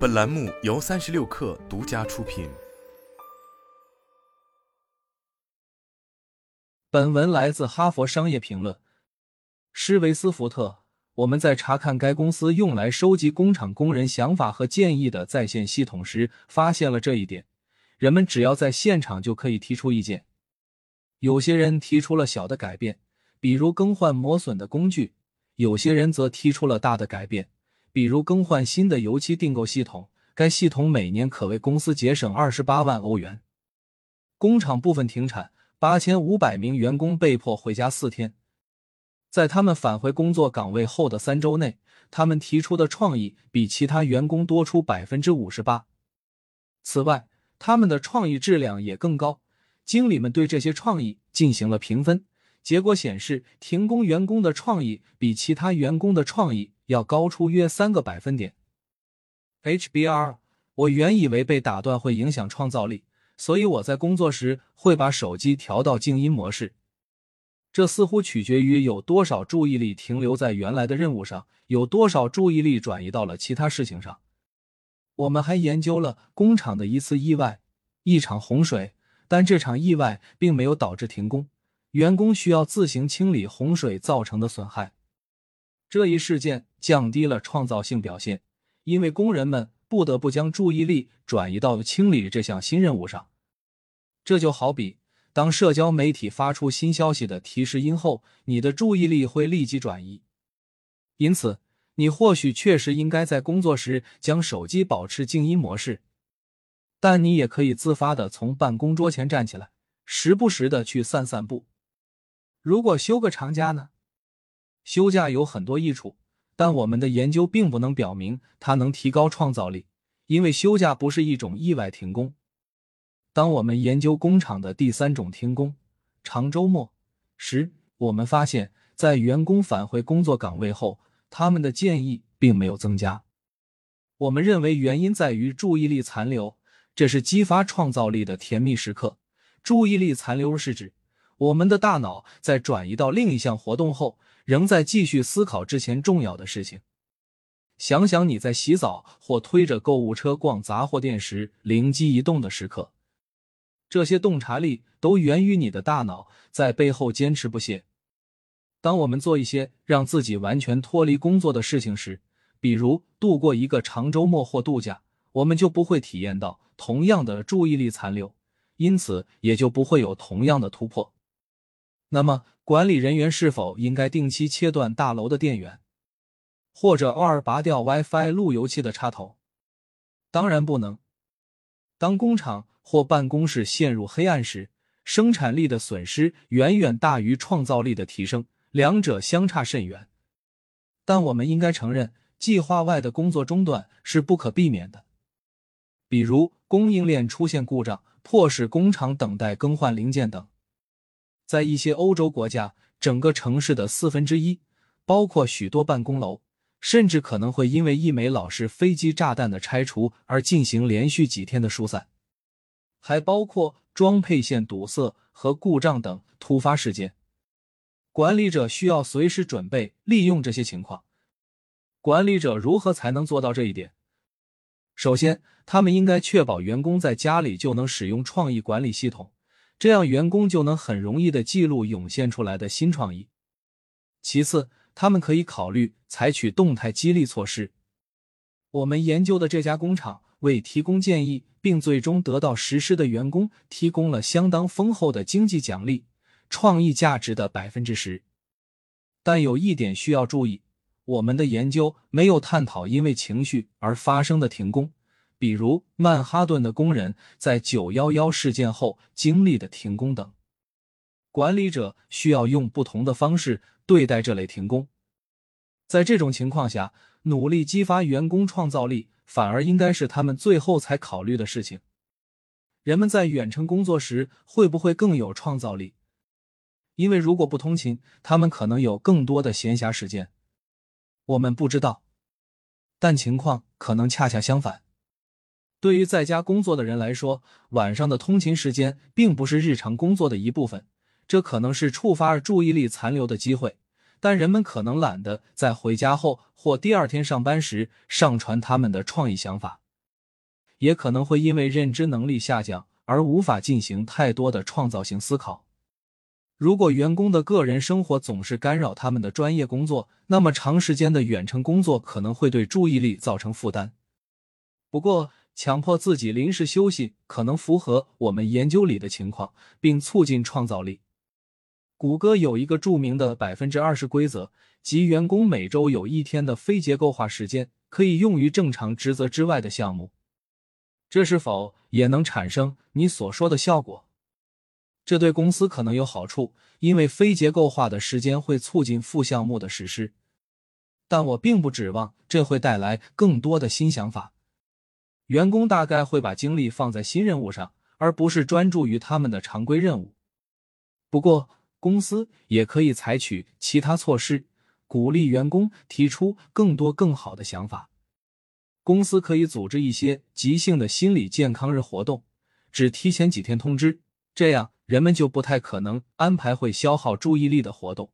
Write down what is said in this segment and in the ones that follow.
本栏目由三十六氪独家出品。本文来自《哈佛商业评论》。施维斯福特，我们在查看该公司用来收集工厂工人想法和建议的在线系统时，发现了这一点：人们只要在现场就可以提出意见。有些人提出了小的改变，比如更换磨损的工具；有些人则提出了大的改变。比如更换新的油漆订购系统，该系统每年可为公司节省二十八万欧元。工厂部分停产，八千五百名员工被迫回家四天。在他们返回工作岗位后的三周内，他们提出的创意比其他员工多出百分之五十八。此外，他们的创意质量也更高。经理们对这些创意进行了评分，结果显示，停工员工的创意比其他员工的创意。要高出约三个百分点。HBR，我原以为被打断会影响创造力，所以我在工作时会把手机调到静音模式。这似乎取决于有多少注意力停留在原来的任务上，有多少注意力转移到了其他事情上。我们还研究了工厂的一次意外，一场洪水，但这场意外并没有导致停工，员工需要自行清理洪水造成的损害。这一事件降低了创造性表现，因为工人们不得不将注意力转移到清理这项新任务上。这就好比当社交媒体发出新消息的提示音后，你的注意力会立即转移。因此，你或许确实应该在工作时将手机保持静音模式，但你也可以自发的从办公桌前站起来，时不时的去散散步。如果休个长假呢？休假有很多益处，但我们的研究并不能表明它能提高创造力，因为休假不是一种意外停工。当我们研究工厂的第三种停工——长周末时，我们发现，在员工返回工作岗位后，他们的建议并没有增加。我们认为原因在于注意力残留，这是激发创造力的甜蜜时刻。注意力残留是指我们的大脑在转移到另一项活动后。仍在继续思考之前重要的事情。想想你在洗澡或推着购物车逛杂货店时灵机一动的时刻，这些洞察力都源于你的大脑在背后坚持不懈。当我们做一些让自己完全脱离工作的事情时，比如度过一个长周末或度假，我们就不会体验到同样的注意力残留，因此也就不会有同样的突破。那么，管理人员是否应该定期切断大楼的电源，或者偶尔拔掉 WiFi 路由器的插头？当然不能。当工厂或办公室陷入黑暗时，生产力的损失远远大于创造力的提升，两者相差甚远。但我们应该承认，计划外的工作中断是不可避免的，比如供应链出现故障，迫使工厂等待更换零件等。在一些欧洲国家，整个城市的四分之一，包括许多办公楼，甚至可能会因为一枚老式飞机炸弹的拆除而进行连续几天的疏散，还包括装配线堵塞和故障等突发事件。管理者需要随时准备利用这些情况。管理者如何才能做到这一点？首先，他们应该确保员工在家里就能使用创意管理系统。这样，员工就能很容易的记录涌现出来的新创意。其次，他们可以考虑采取动态激励措施。我们研究的这家工厂为提供建议并最终得到实施的员工提供了相当丰厚的经济奖励，创意价值的百分之十。但有一点需要注意：我们的研究没有探讨因为情绪而发生的停工。比如曼哈顿的工人在九幺幺事件后经历的停工等，管理者需要用不同的方式对待这类停工。在这种情况下，努力激发员工创造力反而应该是他们最后才考虑的事情。人们在远程工作时会不会更有创造力？因为如果不通勤，他们可能有更多的闲暇时间。我们不知道，但情况可能恰恰相反。对于在家工作的人来说，晚上的通勤时间并不是日常工作的一部分，这可能是触发注意力残留的机会。但人们可能懒得在回家后或第二天上班时上传他们的创意想法，也可能会因为认知能力下降而无法进行太多的创造性思考。如果员工的个人生活总是干扰他们的专业工作，那么长时间的远程工作可能会对注意力造成负担。不过，强迫自己临时休息可能符合我们研究里的情况，并促进创造力。谷歌有一个著名的百分之二十规则，即员工每周有一天的非结构化时间可以用于正常职责之外的项目。这是否也能产生你所说的效果？这对公司可能有好处，因为非结构化的时间会促进副项目的实施。但我并不指望这会带来更多的新想法。员工大概会把精力放在新任务上，而不是专注于他们的常规任务。不过，公司也可以采取其他措施，鼓励员工提出更多更好的想法。公司可以组织一些即兴的心理健康日活动，只提前几天通知，这样。人们就不太可能安排会消耗注意力的活动。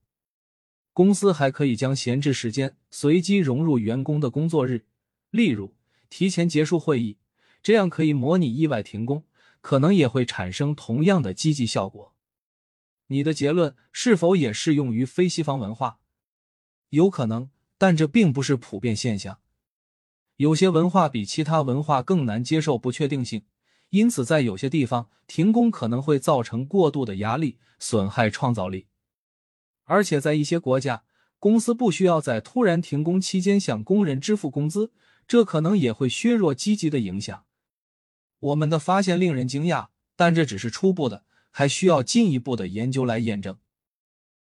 公司还可以将闲置时间随机融入员工的工作日，例如提前结束会议，这样可以模拟意外停工，可能也会产生同样的积极效果。你的结论是否也适用于非西方文化？有可能，但这并不是普遍现象。有些文化比其他文化更难接受不确定性。因此，在有些地方停工可能会造成过度的压力，损害创造力。而且，在一些国家，公司不需要在突然停工期间向工人支付工资，这可能也会削弱积极的影响。我们的发现令人惊讶，但这只是初步的，还需要进一步的研究来验证。